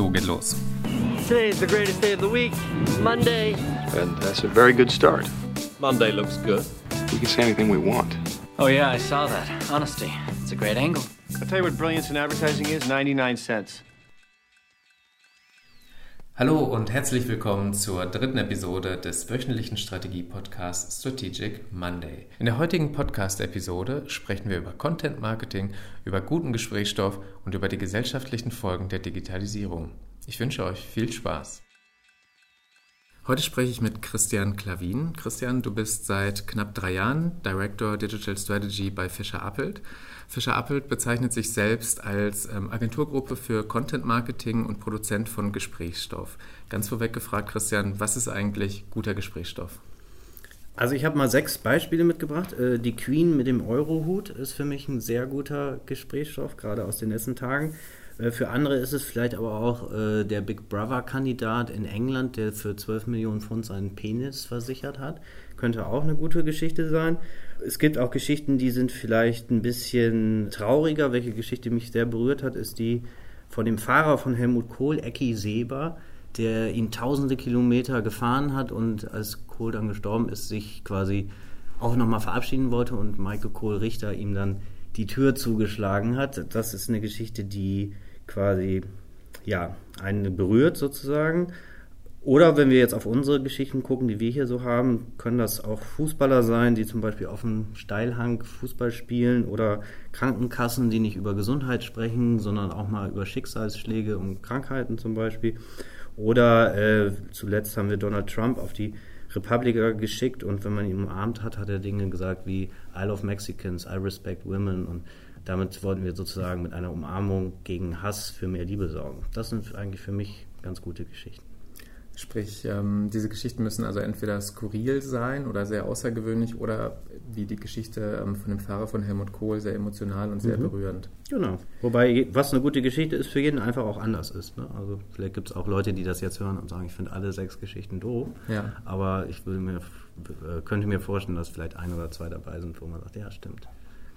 so geht los. Today is the greatest day of the week, Monday. And that's a very good start. Monday looks good. We can say anything we want. Oh, yeah, I saw that. Honesty. It's a great angle. I'll tell you what brilliance in advertising is 99 cents. Hallo und herzlich willkommen zur dritten Episode des wöchentlichen Strategie-Podcasts Strategic Monday. In der heutigen Podcast-Episode sprechen wir über Content Marketing, über guten Gesprächsstoff und über die gesellschaftlichen Folgen der Digitalisierung. Ich wünsche euch viel Spaß. Heute spreche ich mit Christian Klavin. Christian, du bist seit knapp drei Jahren Director Digital Strategy bei Fischer Appelt. Fischer Appelt bezeichnet sich selbst als ähm, Agenturgruppe für Content Marketing und Produzent von Gesprächsstoff. Ganz vorweg gefragt, Christian, was ist eigentlich guter Gesprächsstoff? Also ich habe mal sechs Beispiele mitgebracht. Äh, die Queen mit dem Eurohut ist für mich ein sehr guter Gesprächsstoff, gerade aus den letzten Tagen. Äh, für andere ist es vielleicht aber auch äh, der Big Brother-Kandidat in England, der für 12 Millionen Pfund seinen Penis versichert hat. Könnte auch eine gute Geschichte sein. Es gibt auch Geschichten, die sind vielleicht ein bisschen trauriger. Welche Geschichte mich sehr berührt hat, ist die von dem Fahrer von Helmut Kohl, Ecki Seber, der ihn tausende Kilometer gefahren hat und als Kohl dann gestorben ist, sich quasi auch nochmal verabschieden wollte und Michael Kohl Richter ihm dann die Tür zugeschlagen hat. Das ist eine Geschichte, die quasi ja, einen berührt sozusagen. Oder wenn wir jetzt auf unsere Geschichten gucken, die wir hier so haben, können das auch Fußballer sein, die zum Beispiel auf dem Steilhang Fußball spielen oder Krankenkassen, die nicht über Gesundheit sprechen, sondern auch mal über Schicksalsschläge und Krankheiten zum Beispiel. Oder äh, zuletzt haben wir Donald Trump auf die Republika geschickt und wenn man ihn umarmt hat, hat er Dinge gesagt wie I love Mexicans, I respect women und damit wollten wir sozusagen mit einer Umarmung gegen Hass für mehr Liebe sorgen. Das sind eigentlich für mich ganz gute Geschichten. Sprich, ähm, diese Geschichten müssen also entweder skurril sein oder sehr außergewöhnlich oder wie die Geschichte ähm, von dem Fahrer von Helmut Kohl sehr emotional und sehr mhm. berührend. Genau. Wobei, was eine gute Geschichte ist, für jeden einfach auch anders ist. Ne? Also vielleicht gibt es auch Leute, die das jetzt hören und sagen, ich finde alle sechs Geschichten doof. Ja. Aber ich würde mir, äh, könnte mir vorstellen, dass vielleicht ein oder zwei dabei sind, wo man sagt, ja, stimmt.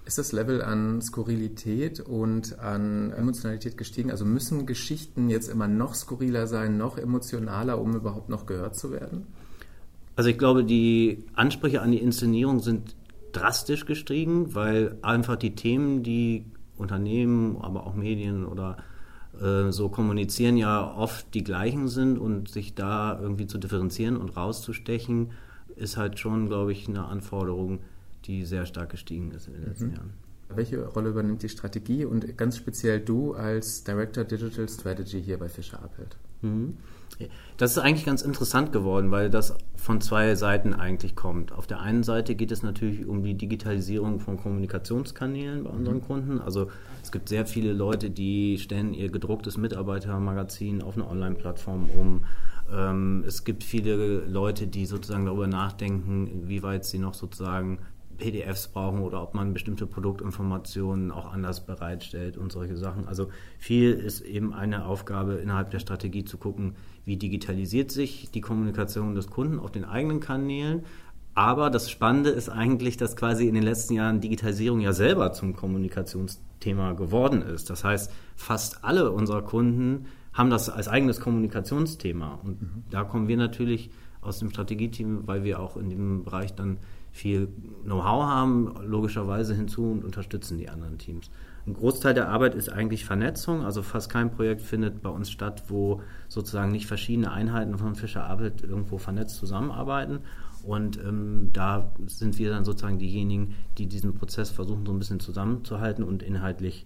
Ist das Level an Skurrilität und an Emotionalität gestiegen? Also müssen Geschichten jetzt immer noch skurriler sein, noch emotionaler, um überhaupt noch gehört zu werden? Also ich glaube, die Ansprüche an die Inszenierung sind drastisch gestiegen, weil einfach die Themen, die Unternehmen, aber auch Medien oder äh, so kommunizieren, ja oft die gleichen sind und sich da irgendwie zu differenzieren und rauszustechen, ist halt schon, glaube ich, eine Anforderung, die sehr stark gestiegen ist in den letzten mhm. Jahren. Welche Rolle übernimmt die Strategie und ganz speziell du als Director Digital Strategy hier bei Fischer Appelt? Mhm. Das ist eigentlich ganz interessant geworden, weil das von zwei Seiten eigentlich kommt. Auf der einen Seite geht es natürlich um die Digitalisierung von Kommunikationskanälen bei unseren mhm. Kunden. Also es gibt sehr viele Leute, die stellen ihr gedrucktes Mitarbeitermagazin auf eine Online-Plattform um. Ähm, es gibt viele Leute, die sozusagen darüber nachdenken, wie weit sie noch sozusagen PDFs brauchen oder ob man bestimmte Produktinformationen auch anders bereitstellt und solche Sachen. Also viel ist eben eine Aufgabe innerhalb der Strategie zu gucken, wie digitalisiert sich die Kommunikation des Kunden auf den eigenen Kanälen. Aber das Spannende ist eigentlich, dass quasi in den letzten Jahren Digitalisierung ja selber zum Kommunikationsthema geworden ist. Das heißt, fast alle unserer Kunden haben das als eigenes Kommunikationsthema. Und mhm. da kommen wir natürlich aus dem Strategieteam, weil wir auch in dem Bereich dann viel Know-how haben, logischerweise hinzu und unterstützen die anderen Teams. Ein Großteil der Arbeit ist eigentlich Vernetzung, also fast kein Projekt findet bei uns statt, wo sozusagen nicht verschiedene Einheiten von Fischer Arbeit irgendwo vernetzt zusammenarbeiten. Und ähm, da sind wir dann sozusagen diejenigen, die diesen Prozess versuchen, so ein bisschen zusammenzuhalten und inhaltlich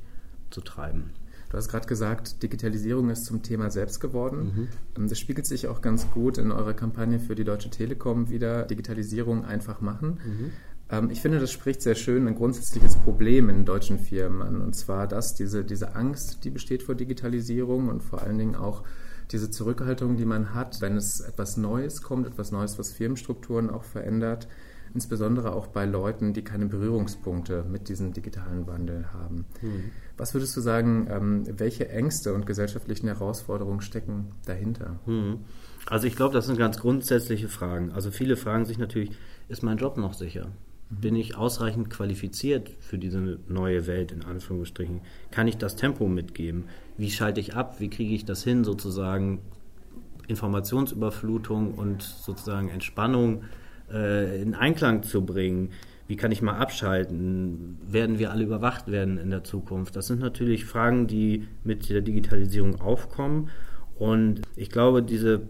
zu treiben. Du hast gerade gesagt, Digitalisierung ist zum Thema selbst geworden. Mhm. Das spiegelt sich auch ganz gut in eurer Kampagne für die Deutsche Telekom wieder, Digitalisierung einfach machen. Mhm. Ähm, ich finde, das spricht sehr schön ein grundsätzliches Problem in deutschen Firmen an. Und zwar, dass diese, diese Angst, die besteht vor Digitalisierung und vor allen Dingen auch diese Zurückhaltung, die man hat, wenn es etwas Neues kommt, etwas Neues, was Firmenstrukturen auch verändert, insbesondere auch bei Leuten, die keine Berührungspunkte mit diesem digitalen Wandel haben. Mhm. Was würdest du sagen, ähm, welche Ängste und gesellschaftlichen Herausforderungen stecken dahinter? Mhm. Also ich glaube, das sind ganz grundsätzliche Fragen. Also viele fragen sich natürlich, ist mein Job noch sicher? bin ich ausreichend qualifiziert für diese neue Welt, in Anführungsstrichen? Kann ich das Tempo mitgeben? Wie schalte ich ab? Wie kriege ich das hin, sozusagen Informationsüberflutung und sozusagen Entspannung äh, in Einklang zu bringen? Wie kann ich mal abschalten? Werden wir alle überwacht werden in der Zukunft? Das sind natürlich Fragen, die mit der Digitalisierung aufkommen. Und ich glaube, diese,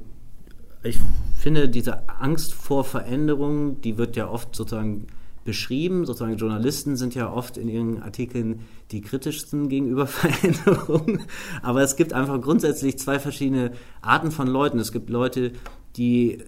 ich finde, diese Angst vor Veränderung, die wird ja oft sozusagen beschrieben. Sozusagen Journalisten sind ja oft in ihren Artikeln die kritischsten gegenüber Veränderungen. Aber es gibt einfach grundsätzlich zwei verschiedene Arten von Leuten. Es gibt Leute, die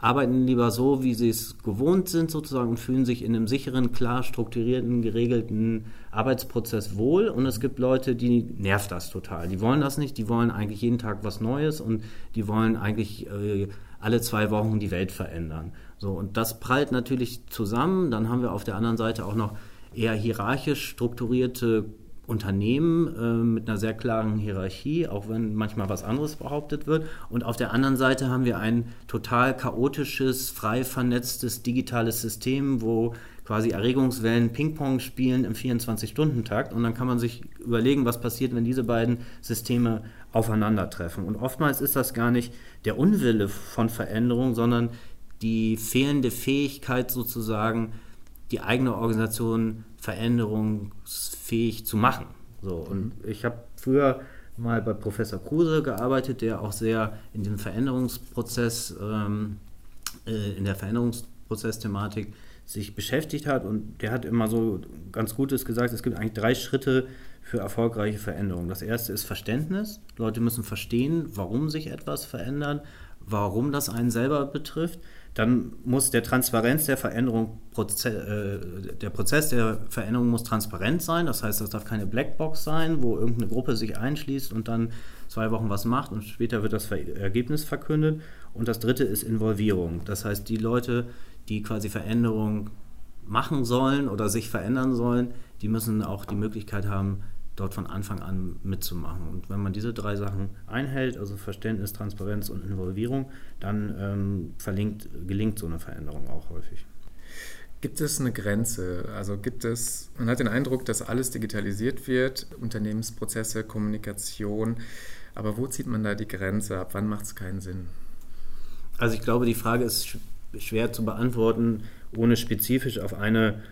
arbeiten lieber so, wie sie es gewohnt sind sozusagen und fühlen sich in einem sicheren, klar strukturierten, geregelten Arbeitsprozess wohl. Und es gibt Leute, die nervt das total. Die wollen das nicht, die wollen eigentlich jeden Tag was Neues und die wollen eigentlich äh, alle zwei Wochen die Welt verändern. So, und das prallt natürlich zusammen. Dann haben wir auf der anderen Seite auch noch eher hierarchisch strukturierte Unternehmen äh, mit einer sehr klaren Hierarchie, auch wenn manchmal was anderes behauptet wird. Und auf der anderen Seite haben wir ein total chaotisches, frei vernetztes digitales System, wo quasi Erregungswellen Ping-Pong spielen im 24-Stunden-Takt. Und dann kann man sich überlegen, was passiert, wenn diese beiden Systeme aufeinandertreffen. Und oftmals ist das gar nicht der Unwille von Veränderung, sondern die fehlende Fähigkeit sozusagen, die eigene Organisation veränderungsfähig zu machen. So, und mhm. ich habe früher mal bei Professor Kruse gearbeitet, der auch sehr in dem Veränderungsprozess, ähm, äh, in der Veränderungsprozess-Thematik sich beschäftigt hat und der hat immer so ganz Gutes gesagt, es gibt eigentlich drei Schritte für erfolgreiche Veränderungen. Das erste ist Verständnis. Leute müssen verstehen, warum sich etwas verändert, warum das einen selber betrifft dann muss der Transparenz der Veränderung, äh, der Prozess der Veränderung muss transparent sein. Das heißt, das darf keine Blackbox sein, wo irgendeine Gruppe sich einschließt und dann zwei Wochen was macht und später wird das Ergebnis verkündet. Und das dritte ist Involvierung. Das heißt, die Leute, die quasi Veränderung machen sollen oder sich verändern sollen, die müssen auch die Möglichkeit haben, dort von Anfang an mitzumachen. Und wenn man diese drei Sachen einhält, also Verständnis, Transparenz und Involvierung, dann ähm, verlinkt, gelingt so eine Veränderung auch häufig. Gibt es eine Grenze? Also gibt es, man hat den Eindruck, dass alles digitalisiert wird, Unternehmensprozesse, Kommunikation, aber wo zieht man da die Grenze? Ab wann macht es keinen Sinn? Also ich glaube, die Frage ist schwer zu beantworten, ohne spezifisch auf eine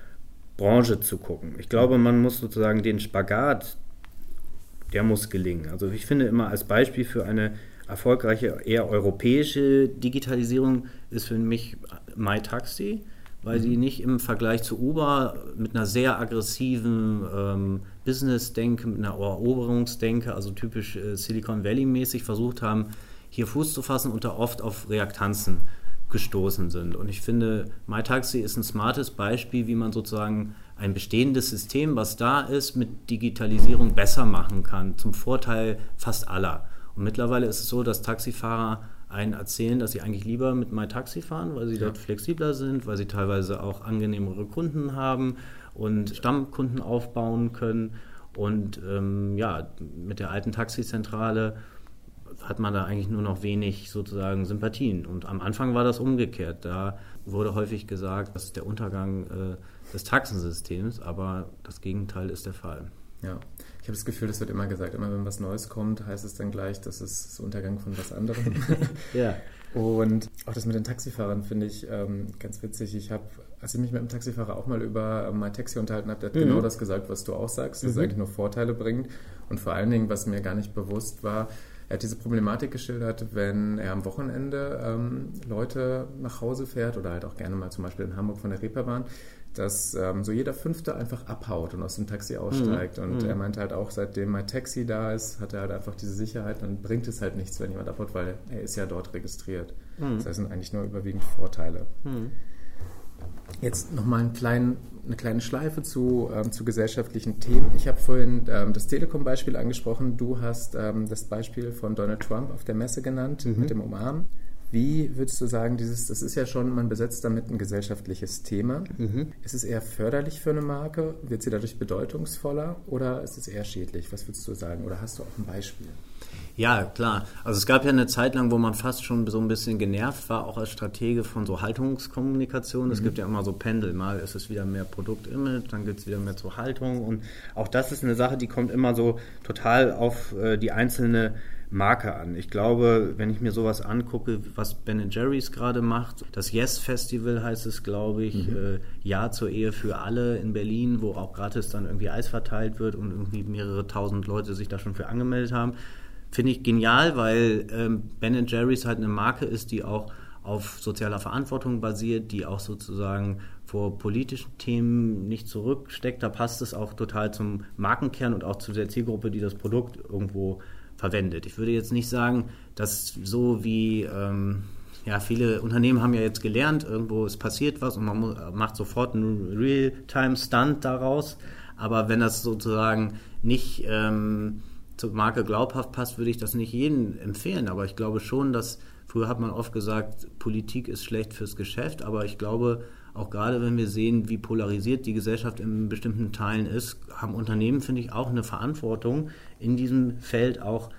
Branche zu gucken. Ich glaube, man muss sozusagen den Spagat, der muss gelingen. Also ich finde immer als Beispiel für eine erfolgreiche, eher europäische Digitalisierung ist für mich MyTaxi, weil mhm. sie nicht im Vergleich zu Uber mit einer sehr aggressiven ähm, Business-Denke, mit einer Eroberungsdenke, also typisch äh, Silicon Valley-mäßig versucht haben, hier Fuß zu fassen und da oft auf Reaktanzen gestoßen sind. Und ich finde, MyTaxi ist ein smartes Beispiel, wie man sozusagen ein bestehendes System, was da ist, mit Digitalisierung besser machen kann, zum Vorteil fast aller. Und mittlerweile ist es so, dass Taxifahrer einen erzählen, dass sie eigentlich lieber mit MyTaxi fahren, weil sie ja. dort flexibler sind, weil sie teilweise auch angenehmere Kunden haben und Stammkunden aufbauen können. Und ähm, ja, mit der alten Taxizentrale hat man da eigentlich nur noch wenig sozusagen Sympathien. Und am Anfang war das umgekehrt. Da wurde häufig gesagt, das ist der Untergang äh, des Taxensystems, aber das Gegenteil ist der Fall. Ja, ich habe das Gefühl, das wird immer gesagt, immer wenn was Neues kommt, heißt es dann gleich, das ist das Untergang von was anderem. ja. Und auch das mit den Taxifahrern finde ich ähm, ganz witzig. Ich habe, als ich mich mit einem Taxifahrer auch mal über mein Taxi unterhalten habe, der hat mhm. genau das gesagt, was du auch sagst, dass mhm. es eigentlich nur Vorteile bringt. Und vor allen Dingen, was mir gar nicht bewusst war, er hat diese Problematik geschildert, wenn er am Wochenende ähm, Leute nach Hause fährt oder halt auch gerne mal zum Beispiel in Hamburg von der Reeperbahn, dass ähm, so jeder Fünfte einfach abhaut und aus dem Taxi aussteigt. Mhm. Und mhm. er meinte halt auch, seitdem mein Taxi da ist, hat er halt einfach diese Sicherheit. Dann bringt es halt nichts, wenn jemand abhaut, weil er ist ja dort registriert. Mhm. Das heißt, sind eigentlich nur überwiegend Vorteile. Mhm. Jetzt nochmal einen kleinen, eine kleine Schleife zu, ähm, zu gesellschaftlichen Themen. Ich habe vorhin ähm, das Telekom-Beispiel angesprochen. Du hast ähm, das Beispiel von Donald Trump auf der Messe genannt mhm. mit dem Umarmen. Wie würdest du sagen, dieses, das ist ja schon, man besetzt damit ein gesellschaftliches Thema. Mhm. Ist es eher förderlich für eine Marke? Wird sie dadurch bedeutungsvoller oder ist es eher schädlich? Was würdest du sagen? Oder hast du auch ein Beispiel? Ja, klar. Also es gab ja eine Zeit lang, wo man fast schon so ein bisschen genervt war, auch als Stratege von so Haltungskommunikation. Es gibt ja immer so Pendel. Mal ist es wieder mehr Produktimage, dann gibt es wieder mehr zur Haltung. Und auch das ist eine Sache, die kommt immer so total auf äh, die einzelne Marke an. Ich glaube, wenn ich mir sowas angucke, was Ben Jerry's gerade macht, das Yes Festival heißt es, glaube ich, äh, Ja zur Ehe für alle in Berlin, wo auch gratis dann irgendwie Eis verteilt wird und irgendwie mehrere tausend Leute sich da schon für angemeldet haben. Finde ich genial, weil ähm, Ben Jerry's halt eine Marke ist, die auch auf sozialer Verantwortung basiert, die auch sozusagen vor politischen Themen nicht zurücksteckt. Da passt es auch total zum Markenkern und auch zu der Zielgruppe, die das Produkt irgendwo verwendet. Ich würde jetzt nicht sagen, dass so wie ähm, ja, viele Unternehmen haben ja jetzt gelernt, irgendwo es passiert was und man macht sofort einen Real-Time-Stunt daraus. Aber wenn das sozusagen nicht ähm, zur Marke glaubhaft passt, würde ich das nicht jedem empfehlen. Aber ich glaube schon, dass früher hat man oft gesagt, Politik ist schlecht fürs Geschäft. Aber ich glaube, auch gerade wenn wir sehen, wie polarisiert die Gesellschaft in bestimmten Teilen ist, haben Unternehmen, finde ich, auch eine Verantwortung, in diesem Feld auch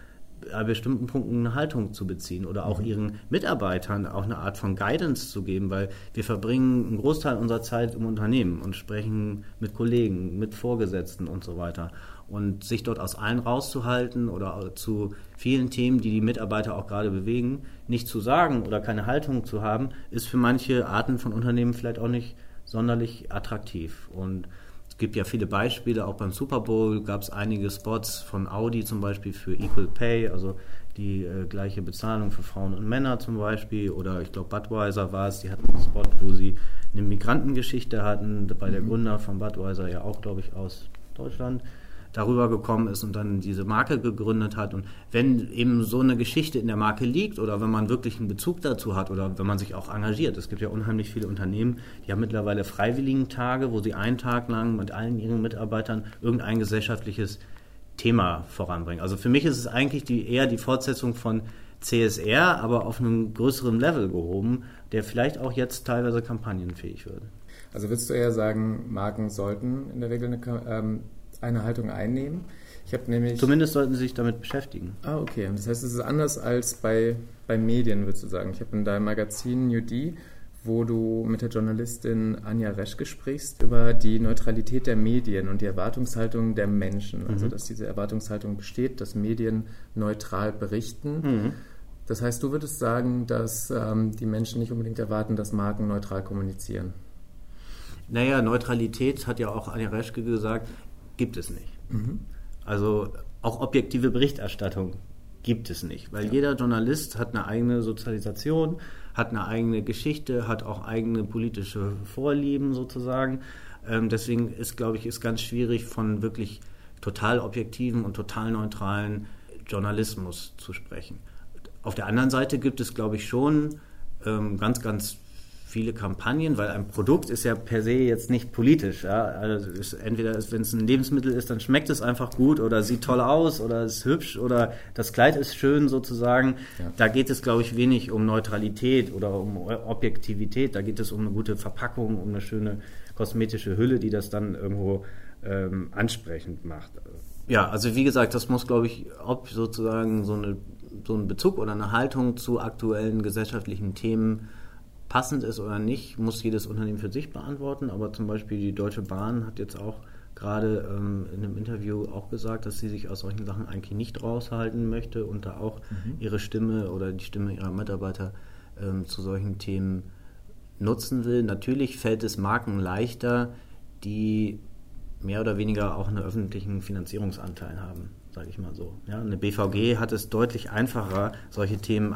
an bestimmten Punkten eine Haltung zu beziehen oder auch ihren Mitarbeitern auch eine Art von Guidance zu geben, weil wir verbringen einen Großteil unserer Zeit im Unternehmen und sprechen mit Kollegen, mit Vorgesetzten und so weiter. Und sich dort aus allen rauszuhalten oder zu vielen Themen, die die Mitarbeiter auch gerade bewegen, nicht zu sagen oder keine Haltung zu haben, ist für manche Arten von Unternehmen vielleicht auch nicht sonderlich attraktiv. Und es gibt ja viele Beispiele, auch beim Super Bowl gab es einige Spots von Audi zum Beispiel für Equal Pay, also die äh, gleiche Bezahlung für Frauen und Männer zum Beispiel. Oder ich glaube Budweiser war es, die hatten einen Spot, wo sie eine Migrantengeschichte hatten, bei der Gründer von Budweiser ja auch, glaube ich, aus Deutschland darüber gekommen ist und dann diese Marke gegründet hat. Und wenn eben so eine Geschichte in der Marke liegt oder wenn man wirklich einen Bezug dazu hat oder wenn man sich auch engagiert, es gibt ja unheimlich viele Unternehmen, die haben mittlerweile Freiwilligentage, wo sie einen Tag lang mit allen ihren Mitarbeitern irgendein gesellschaftliches Thema voranbringen. Also für mich ist es eigentlich die, eher die Fortsetzung von CSR, aber auf einem größeren Level gehoben, der vielleicht auch jetzt teilweise kampagnenfähig wird. Also würdest du eher sagen, Marken sollten in der Regel eine, ähm, eine Haltung einnehmen? Ich habe nämlich. Zumindest sollten sie sich damit beschäftigen. Ah, okay. Das heißt, es ist anders als bei, bei Medien, würdest du sagen. Ich habe in deinem Magazin New D, wo du mit der Journalistin Anja Reschke sprichst, über die Neutralität der Medien und die Erwartungshaltung der Menschen. Also, dass diese Erwartungshaltung besteht, dass Medien neutral berichten. Das heißt, du würdest sagen, dass ähm, die Menschen nicht unbedingt erwarten, dass Marken neutral kommunizieren. Naja, Neutralität hat ja auch Anja Reschke gesagt, gibt es nicht. Also auch objektive Berichterstattung gibt es nicht, weil jeder Journalist hat eine eigene Sozialisation, hat eine eigene Geschichte, hat auch eigene politische Vorlieben sozusagen. Ähm, deswegen ist, glaube ich, ist ganz schwierig von wirklich total objektiven und total neutralen Journalismus zu sprechen. Auf der anderen Seite gibt es, glaube ich, schon ähm, ganz, ganz viele Kampagnen, weil ein Produkt ist ja per se jetzt nicht politisch. Ja? Also es ist, entweder ist, wenn es ein Lebensmittel ist, dann schmeckt es einfach gut oder sieht toll aus oder ist hübsch oder das Kleid ist schön sozusagen. Ja. Da geht es, glaube ich, wenig um Neutralität oder um Objektivität. Da geht es um eine gute Verpackung, um eine schöne kosmetische Hülle, die das dann irgendwo ähm, ansprechend macht. Ja, also wie gesagt, das muss, glaube ich, ob sozusagen so, eine, so ein Bezug oder eine Haltung zu aktuellen gesellschaftlichen Themen passend ist oder nicht, muss jedes Unternehmen für sich beantworten. Aber zum Beispiel die Deutsche Bahn hat jetzt auch gerade ähm, in einem Interview auch gesagt, dass sie sich aus solchen Sachen eigentlich nicht raushalten möchte und da auch ihre Stimme oder die Stimme ihrer Mitarbeiter ähm, zu solchen Themen nutzen will. Natürlich fällt es Marken leichter, die mehr oder weniger auch einen öffentlichen Finanzierungsanteil haben, sage ich mal so. Ja, eine BVG hat es deutlich einfacher, solche Themen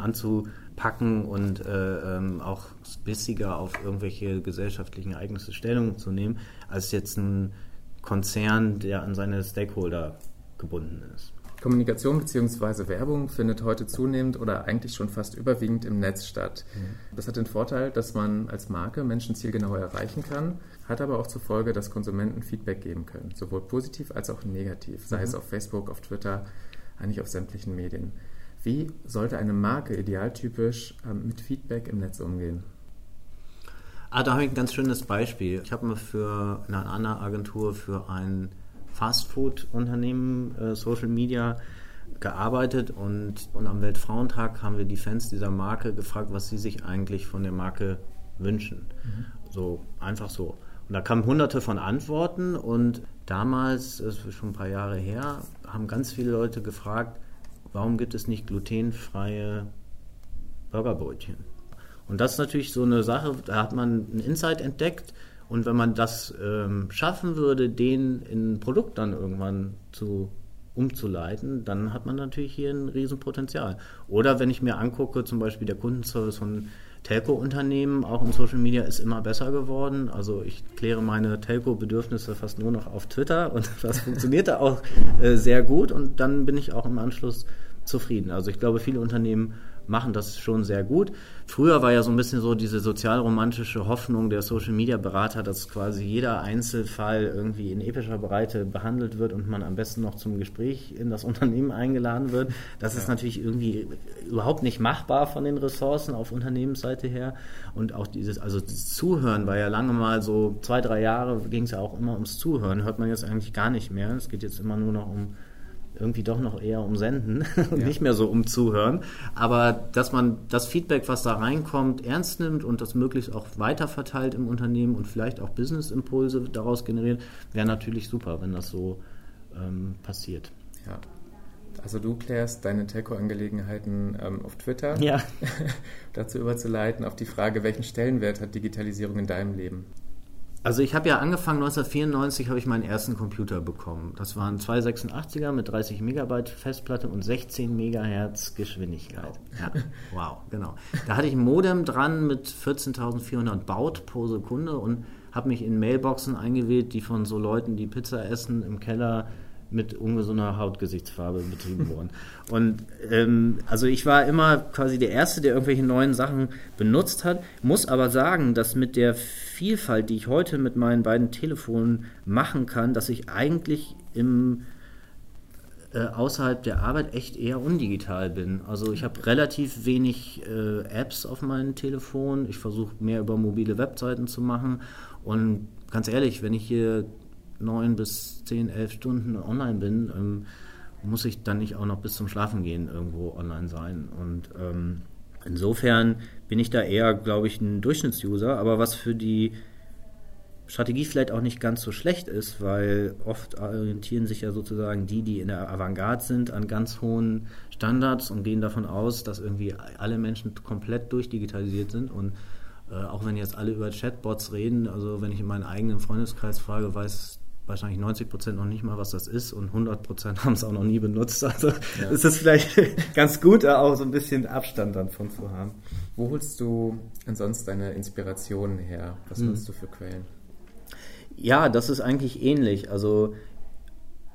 anzupacken und äh, ähm, auch bissiger auf irgendwelche gesellschaftlichen Ereignisse Stellung zu nehmen, als jetzt ein Konzern, der an seine Stakeholder gebunden ist. Kommunikation bzw. Werbung findet heute zunehmend oder eigentlich schon fast überwiegend im Netz statt. Das hat den Vorteil, dass man als Marke Menschen zielgenauer erreichen kann, hat aber auch zur Folge, dass Konsumenten Feedback geben können, sowohl positiv als auch negativ, sei es auf Facebook, auf Twitter, eigentlich auf sämtlichen Medien. Wie sollte eine Marke idealtypisch ähm, mit Feedback im Netz umgehen? Ah, da habe ich ein ganz schönes Beispiel. Ich habe mal für eine andere Agentur für ein Fastfood-Unternehmen äh, Social Media gearbeitet und, und am Weltfrauentag haben wir die Fans dieser Marke gefragt, was sie sich eigentlich von der Marke wünschen. Mhm. So einfach so. Und da kamen hunderte von Antworten und damals, das ist schon ein paar Jahre her, haben ganz viele Leute gefragt, warum gibt es nicht glutenfreie Burgerbrötchen? Und das ist natürlich so eine Sache, da hat man einen Insight entdeckt und wenn man das ähm, schaffen würde, den in ein Produkt dann irgendwann zu umzuleiten, dann hat man natürlich hier ein Riesenpotenzial. Oder wenn ich mir angucke, zum Beispiel der Kundenservice von Telco-Unternehmen, auch im Social Media, ist immer besser geworden. Also ich kläre meine Telco-Bedürfnisse fast nur noch auf Twitter und das funktioniert da auch äh, sehr gut und dann bin ich auch im Anschluss zufrieden. Also ich glaube, viele Unternehmen machen das schon sehr gut. Früher war ja so ein bisschen so diese sozialromantische Hoffnung der Social Media Berater, dass quasi jeder Einzelfall irgendwie in epischer Breite behandelt wird und man am besten noch zum Gespräch in das Unternehmen eingeladen wird. Das ja. ist natürlich irgendwie überhaupt nicht machbar von den Ressourcen auf Unternehmensseite her. Und auch dieses, also das Zuhören war ja lange mal so, zwei, drei Jahre ging es ja auch immer ums Zuhören, hört man jetzt eigentlich gar nicht mehr. Es geht jetzt immer nur noch um irgendwie doch noch eher um Senden und ja. nicht mehr so um Zuhören. Aber dass man das Feedback, was da reinkommt, ernst nimmt und das möglichst auch weiterverteilt im Unternehmen und vielleicht auch Business-Impulse daraus generiert, wäre natürlich super, wenn das so ähm, passiert. Ja. Also du klärst deine Telco-Angelegenheiten ähm, auf Twitter. Ja. dazu überzuleiten auf die Frage, welchen Stellenwert hat Digitalisierung in deinem Leben? Also ich habe ja angefangen, 1994 habe ich meinen ersten Computer bekommen. Das waren zwei 86er mit 30 Megabyte Festplatte und 16 Megahertz Geschwindigkeit. Ja, wow, genau. Da hatte ich ein Modem dran mit 14.400 Baut pro Sekunde und habe mich in Mailboxen eingewählt, die von so Leuten, die Pizza essen, im Keller mit ungesunder Hautgesichtsfarbe betrieben worden. Und ähm, also ich war immer quasi der Erste, der irgendwelche neuen Sachen benutzt hat, muss aber sagen, dass mit der Vielfalt, die ich heute mit meinen beiden Telefonen machen kann, dass ich eigentlich im äh, außerhalb der Arbeit echt eher undigital bin. Also ich habe relativ wenig äh, Apps auf meinem Telefon. Ich versuche mehr über mobile Webseiten zu machen. Und ganz ehrlich, wenn ich hier neun bis zehn, elf Stunden online bin, ähm, muss ich dann nicht auch noch bis zum Schlafengehen irgendwo online sein. Und ähm, insofern bin ich da eher, glaube ich, ein Durchschnittsuser. Aber was für die Strategie vielleicht auch nicht ganz so schlecht ist, weil oft orientieren sich ja sozusagen die, die in der Avantgarde sind, an ganz hohen Standards und gehen davon aus, dass irgendwie alle Menschen komplett durchdigitalisiert sind und äh, auch wenn jetzt alle über Chatbots reden, also wenn ich in meinen eigenen Freundeskreis frage, weiß wahrscheinlich 90 Prozent noch nicht mal, was das ist und 100 Prozent haben es auch noch nie benutzt. Also ja. ist es vielleicht ganz gut, da auch so ein bisschen Abstand dann von zu haben. Wo holst du ansonsten deine Inspirationen her? Was hm. nutzt du für Quellen? Ja, das ist eigentlich ähnlich. Also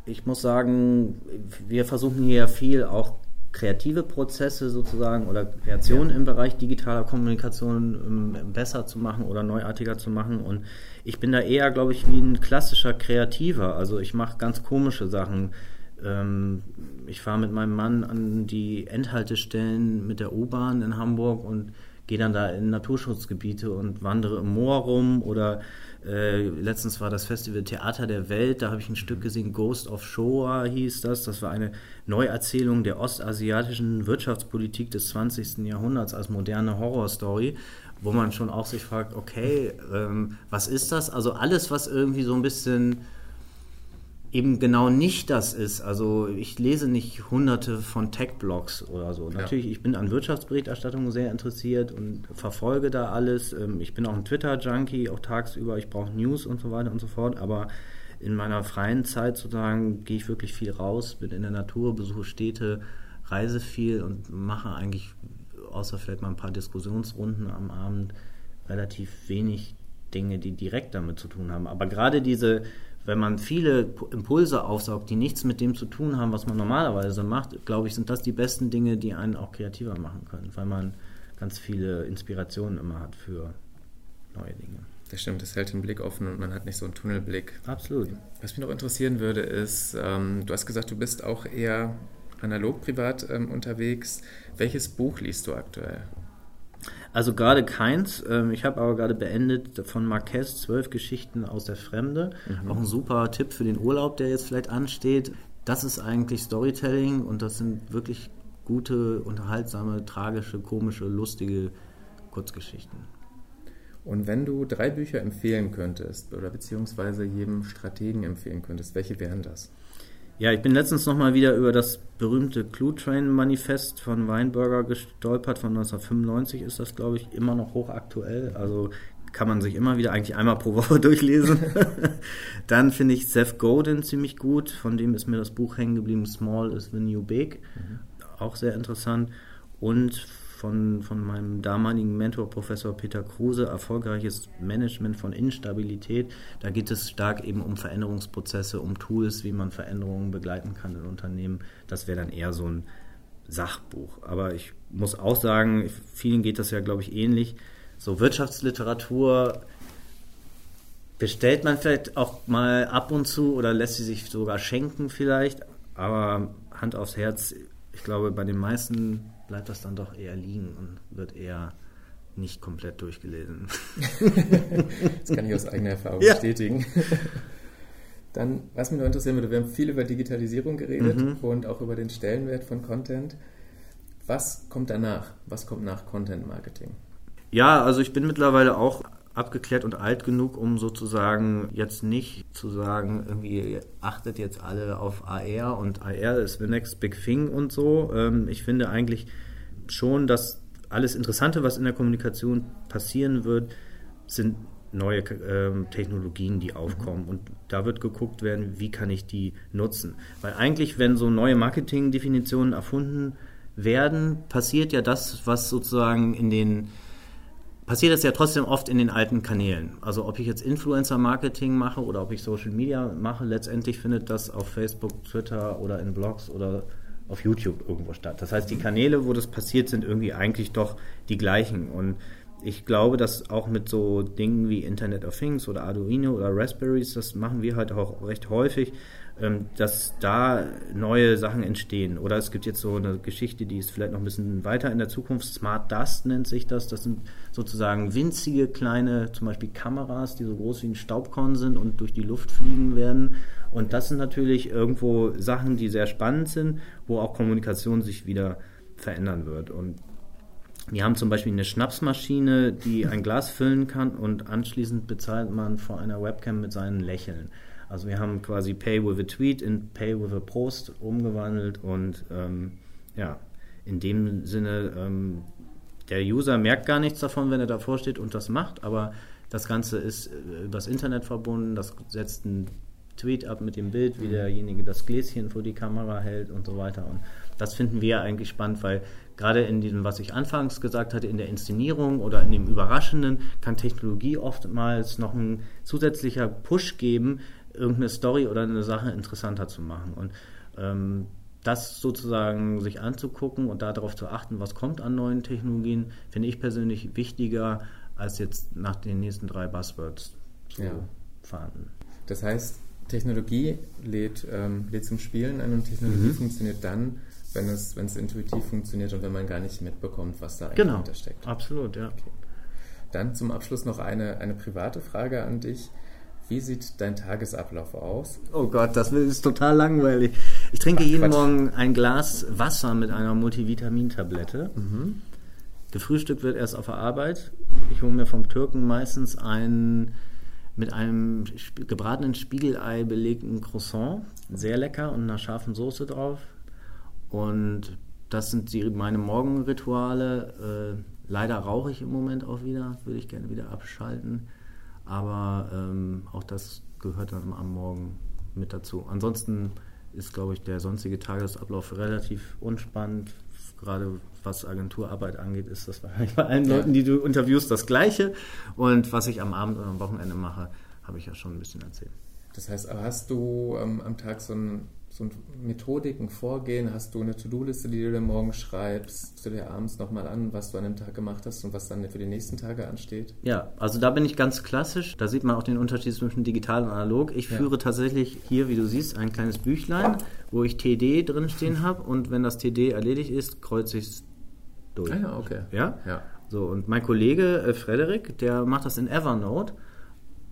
ich muss sagen, wir versuchen hier ja viel auch kreative Prozesse sozusagen oder Kreationen ja. im Bereich digitaler Kommunikation ähm, besser zu machen oder neuartiger zu machen. Und ich bin da eher, glaube ich, wie ein klassischer Kreativer. Also ich mache ganz komische Sachen. Ähm, ich fahre mit meinem Mann an die Endhaltestellen mit der U-Bahn in Hamburg und gehe dann da in Naturschutzgebiete und wandere im Moor rum oder äh, letztens war das Festival Theater der Welt, da habe ich ein Stück gesehen, Ghost of Shoah hieß das. Das war eine Neuerzählung der ostasiatischen Wirtschaftspolitik des 20. Jahrhunderts als moderne Horrorstory, wo man schon auch sich fragt, okay, ähm, was ist das? Also alles, was irgendwie so ein bisschen eben genau nicht das ist. Also ich lese nicht hunderte von Tech-Blogs oder so. Ja. Natürlich, ich bin an Wirtschaftsberichterstattung sehr interessiert und verfolge da alles. Ähm, ich bin auch ein Twitter-Junkie, auch tagsüber. Ich brauche News und so weiter und so fort. Aber in meiner freien Zeit sozusagen gehe ich wirklich viel raus, bin in der Natur, besuche Städte, reise viel und mache eigentlich, außer vielleicht mal ein paar Diskussionsrunden am Abend, relativ wenig Dinge, die direkt damit zu tun haben. Aber gerade diese wenn man viele Impulse aufsaugt, die nichts mit dem zu tun haben, was man normalerweise macht, glaube ich, sind das die besten Dinge, die einen auch kreativer machen können, weil man ganz viele Inspirationen immer hat für neue Dinge. Das stimmt, das hält den Blick offen und man hat nicht so einen Tunnelblick. Absolut. Was mich noch interessieren würde, ist, ähm, du hast gesagt, du bist auch eher analog privat ähm, unterwegs. Welches Buch liest du aktuell? Also gerade keins. Ähm, ich habe aber gerade beendet von Marquez zwölf Geschichten aus der Fremde. Mhm. Auch ein super Tipp für den Urlaub, der jetzt vielleicht ansteht. Das ist eigentlich Storytelling und das sind wirklich gute, unterhaltsame, tragische, komische, lustige Kurzgeschichten. Und wenn du drei Bücher empfehlen könntest oder beziehungsweise jedem Strategen empfehlen könntest, welche wären das? Ja, ich bin letztens nochmal wieder über das berühmte Clue Train Manifest von Weinberger gestolpert. Von 1995 ist das, glaube ich, immer noch hochaktuell. Also kann man sich immer wieder eigentlich einmal pro Woche durchlesen. Dann finde ich Seth Godin ziemlich gut. Von dem ist mir das Buch hängen geblieben. Small is the New Big. Mhm. Auch sehr interessant. Und von, von meinem damaligen Mentor Professor Peter Kruse, erfolgreiches Management von Instabilität. Da geht es stark eben um Veränderungsprozesse, um Tools, wie man Veränderungen begleiten kann in Unternehmen. Das wäre dann eher so ein Sachbuch. Aber ich muss auch sagen, vielen geht das ja, glaube ich, ähnlich. So Wirtschaftsliteratur bestellt man vielleicht auch mal ab und zu oder lässt sie sich sogar schenken vielleicht. Aber Hand aufs Herz, ich glaube, bei den meisten bleibt das dann doch eher liegen und wird eher nicht komplett durchgelesen. das kann ich aus eigener Erfahrung ja. bestätigen. Dann, was mich noch interessieren würde, wir haben viel über Digitalisierung geredet mhm. und auch über den Stellenwert von Content. Was kommt danach? Was kommt nach Content Marketing? Ja, also ich bin mittlerweile auch abgeklärt und alt genug, um sozusagen jetzt nicht zu sagen, irgendwie achtet jetzt alle auf AR und AR ist the next big thing und so. Ähm, ich finde eigentlich schon, dass alles Interessante, was in der Kommunikation passieren wird, sind neue ähm, Technologien, die aufkommen. Und da wird geguckt werden, wie kann ich die nutzen. Weil eigentlich, wenn so neue Marketingdefinitionen erfunden werden, passiert ja das, was sozusagen in den passiert es ja trotzdem oft in den alten Kanälen. Also ob ich jetzt Influencer-Marketing mache oder ob ich Social Media mache, letztendlich findet das auf Facebook, Twitter oder in Blogs oder auf YouTube irgendwo statt. Das heißt, die Kanäle, wo das passiert, sind irgendwie eigentlich doch die gleichen. Und ich glaube, dass auch mit so Dingen wie Internet of Things oder Arduino oder Raspberries, das machen wir halt auch recht häufig, dass da neue Sachen entstehen. Oder es gibt jetzt so eine Geschichte, die ist vielleicht noch ein bisschen weiter in der Zukunft. Smart Dust nennt sich das. Das sind sozusagen winzige kleine, zum Beispiel Kameras, die so groß wie ein Staubkorn sind und durch die Luft fliegen werden. Und das sind natürlich irgendwo Sachen, die sehr spannend sind, wo auch Kommunikation sich wieder verändern wird. Und wir haben zum Beispiel eine Schnapsmaschine, die ein Glas füllen kann und anschließend bezahlt man vor einer Webcam mit seinen Lächeln. Also wir haben quasi Pay with a Tweet in Pay with a Post umgewandelt und ähm, ja, in dem Sinne, ähm, der User merkt gar nichts davon, wenn er davor steht und das macht, aber das Ganze ist äh, übers Internet verbunden, das setzt einen Tweet ab mit dem Bild, wie derjenige das Gläschen vor die Kamera hält und so weiter. Und das finden wir eigentlich spannend, weil gerade in diesem, was ich anfangs gesagt hatte, in der Inszenierung oder in dem Überraschenden, kann Technologie oftmals noch ein zusätzlicher Push geben, irgendeine Story oder eine Sache interessanter zu machen. Und ähm, das sozusagen sich anzugucken und darauf zu achten, was kommt an neuen Technologien, finde ich persönlich wichtiger, als jetzt nach den nächsten drei Buzzwords zu ja. fahren. Das heißt, Technologie lädt, ähm, lädt zum Spielen ein und Technologie mhm. funktioniert dann, wenn es, wenn es intuitiv funktioniert und wenn man gar nicht mitbekommt, was da eigentlich genau. hintersteckt. Absolut, ja. Okay. Dann zum Abschluss noch eine, eine private Frage an dich. Wie sieht dein Tagesablauf aus? Oh Gott, das ist total langweilig. Ich trinke Ach, jeden Quatsch. Morgen ein Glas Wasser mit einer Multivitamintablette. Mhm. Gefrühstückt wird erst auf der Arbeit. Ich hole mir vom Türken meistens einen mit einem gebratenen Spiegelei belegten Croissant. Sehr lecker und einer scharfen Soße drauf. Und das sind die, meine Morgenrituale. Äh, leider rauche ich im Moment auch wieder, würde ich gerne wieder abschalten. Aber ähm, auch das gehört dann am Morgen mit dazu. Ansonsten ist, glaube ich, der sonstige Tagesablauf relativ unspannend. Gerade was Agenturarbeit angeht, ist das bei allen Leuten, die du interviewst, das Gleiche. Und was ich am Abend oder am Wochenende mache, habe ich ja schon ein bisschen erzählt. Das heißt, hast du ähm, am Tag so ein so Methodiken vorgehen? Hast du eine To-Do-Liste, die du dir morgen schreibst? Du dir abends nochmal an, was du an dem Tag gemacht hast und was dann für die nächsten Tage ansteht? Ja, also da bin ich ganz klassisch. Da sieht man auch den Unterschied zwischen digital und analog. Ich Ja. führe tatsächlich hier, wie du siehst, ein kleines Büchlein, wo ich TD drinstehen habe und wenn das TD erledigt ist, kreuze ich es durch. Ah ja, okay. Ja? Ja. So, und mein Kollege äh, Frederik, der macht das in Evernote.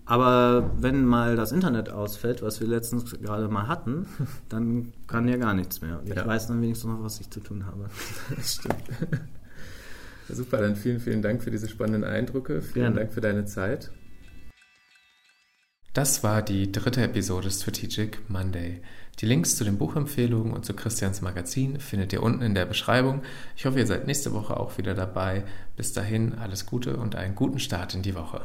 Aber wenn mal das Internet ausfällt, was wir letztens gerade mal hatten, dann kann ja gar nichts mehr. Ich Ja. weiß dann wenigstens noch, was ich zu tun habe. Das stimmt. Super, dann vielen, vielen Dank für diese spannenden Eindrücke. Vielen Gerne. Dank für deine Zeit. Das war die dritte Episode Strategic Monday. Die Links zu den Buchempfehlungen und zu Christians Magazin findet ihr unten in der Beschreibung. Ich hoffe, ihr seid nächste Woche auch wieder dabei. Bis dahin alles Gute und einen guten Start in die Woche.